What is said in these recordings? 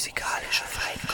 Musikalische Feinkost.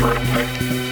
Shrek.